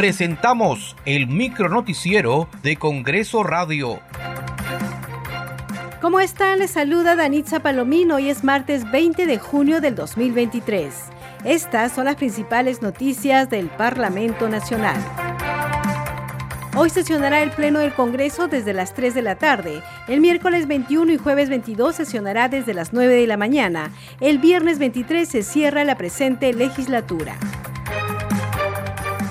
presentamos el micronoticiero de Congreso Radio. ¿Cómo están? Les saluda Danitza Palomino. Hoy es martes 20 de junio del 2023. Estas son las principales noticias del Parlamento Nacional. Hoy sesionará el Pleno del Congreso desde las 3 de la tarde. El miércoles 21 y jueves 22 sesionará desde las 9 de la mañana. El viernes 23 se cierra la presente legislatura.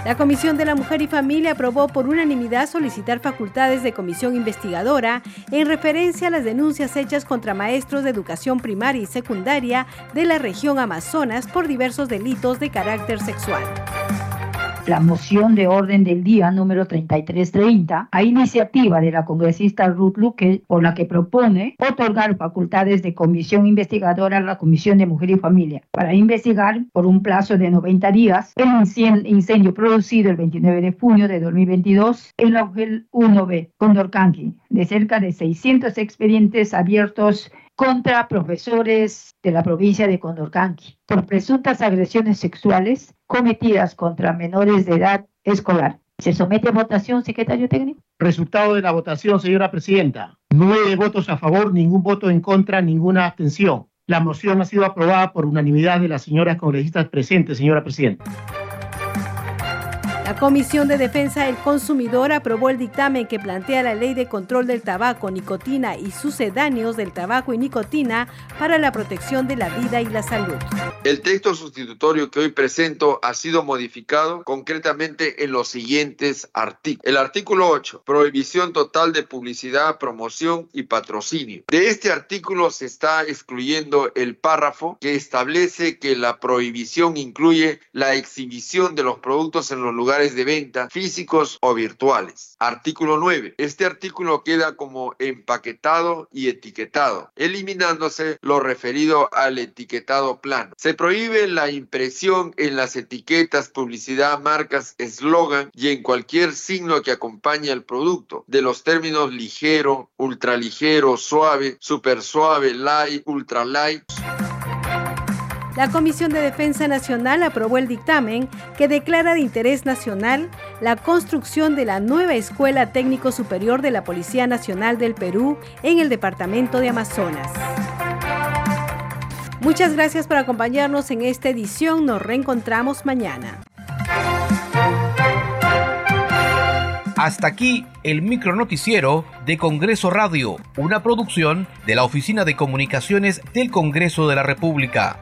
La Comisión de la Mujer y Familia aprobó por unanimidad solicitar facultades de comisión investigadora en referencia a las denuncias hechas contra maestros de educación primaria y secundaria de la región Amazonas por diversos delitos de carácter sexual la moción de orden del día número 3330 a iniciativa de la congresista Ruth Luque, por la que propone otorgar facultades de comisión investigadora a la Comisión de Mujer y Familia para investigar por un plazo de 90 días el incendio producido el 29 de junio de 2022 en la UGEL 1B, Condorcanqui, de cerca de 600 expedientes abiertos contra profesores de la provincia de Condorcanqui por presuntas agresiones sexuales cometidas contra menores de edad escolar. ¿Se somete a votación, secretario técnico? Resultado de la votación, señora presidenta. Nueve votos a favor, ningún voto en contra, ninguna abstención. La moción ha sido aprobada por unanimidad de las señoras congresistas presentes, señora presidenta. La Comisión de Defensa del Consumidor aprobó el dictamen que plantea la Ley de Control del Tabaco, Nicotina y sucedáneos del tabaco y nicotina para la protección de la vida y la salud. El texto sustitutorio que hoy presento ha sido modificado concretamente en los siguientes artículos. El artículo 8, prohibición total de publicidad, promoción y patrocinio. De este artículo se está excluyendo el párrafo que establece que la prohibición incluye la exhibición de los productos en los lugares de venta físicos o virtuales. Artículo 9. Este artículo queda como empaquetado y etiquetado, eliminándose lo referido al etiquetado plano. Se prohíbe la impresión en las etiquetas, publicidad, marcas, eslogan y en cualquier signo que acompañe al producto de los términos ligero, ultraligero, suave, super suave, light, ultra light. La Comisión de Defensa Nacional aprobó el dictamen que declara de interés nacional la construcción de la nueva Escuela Técnico Superior de la Policía Nacional del Perú en el departamento de Amazonas. Muchas gracias por acompañarnos en esta edición. Nos reencontramos mañana. Hasta aquí el micronoticiero de Congreso Radio, una producción de la Oficina de Comunicaciones del Congreso de la República.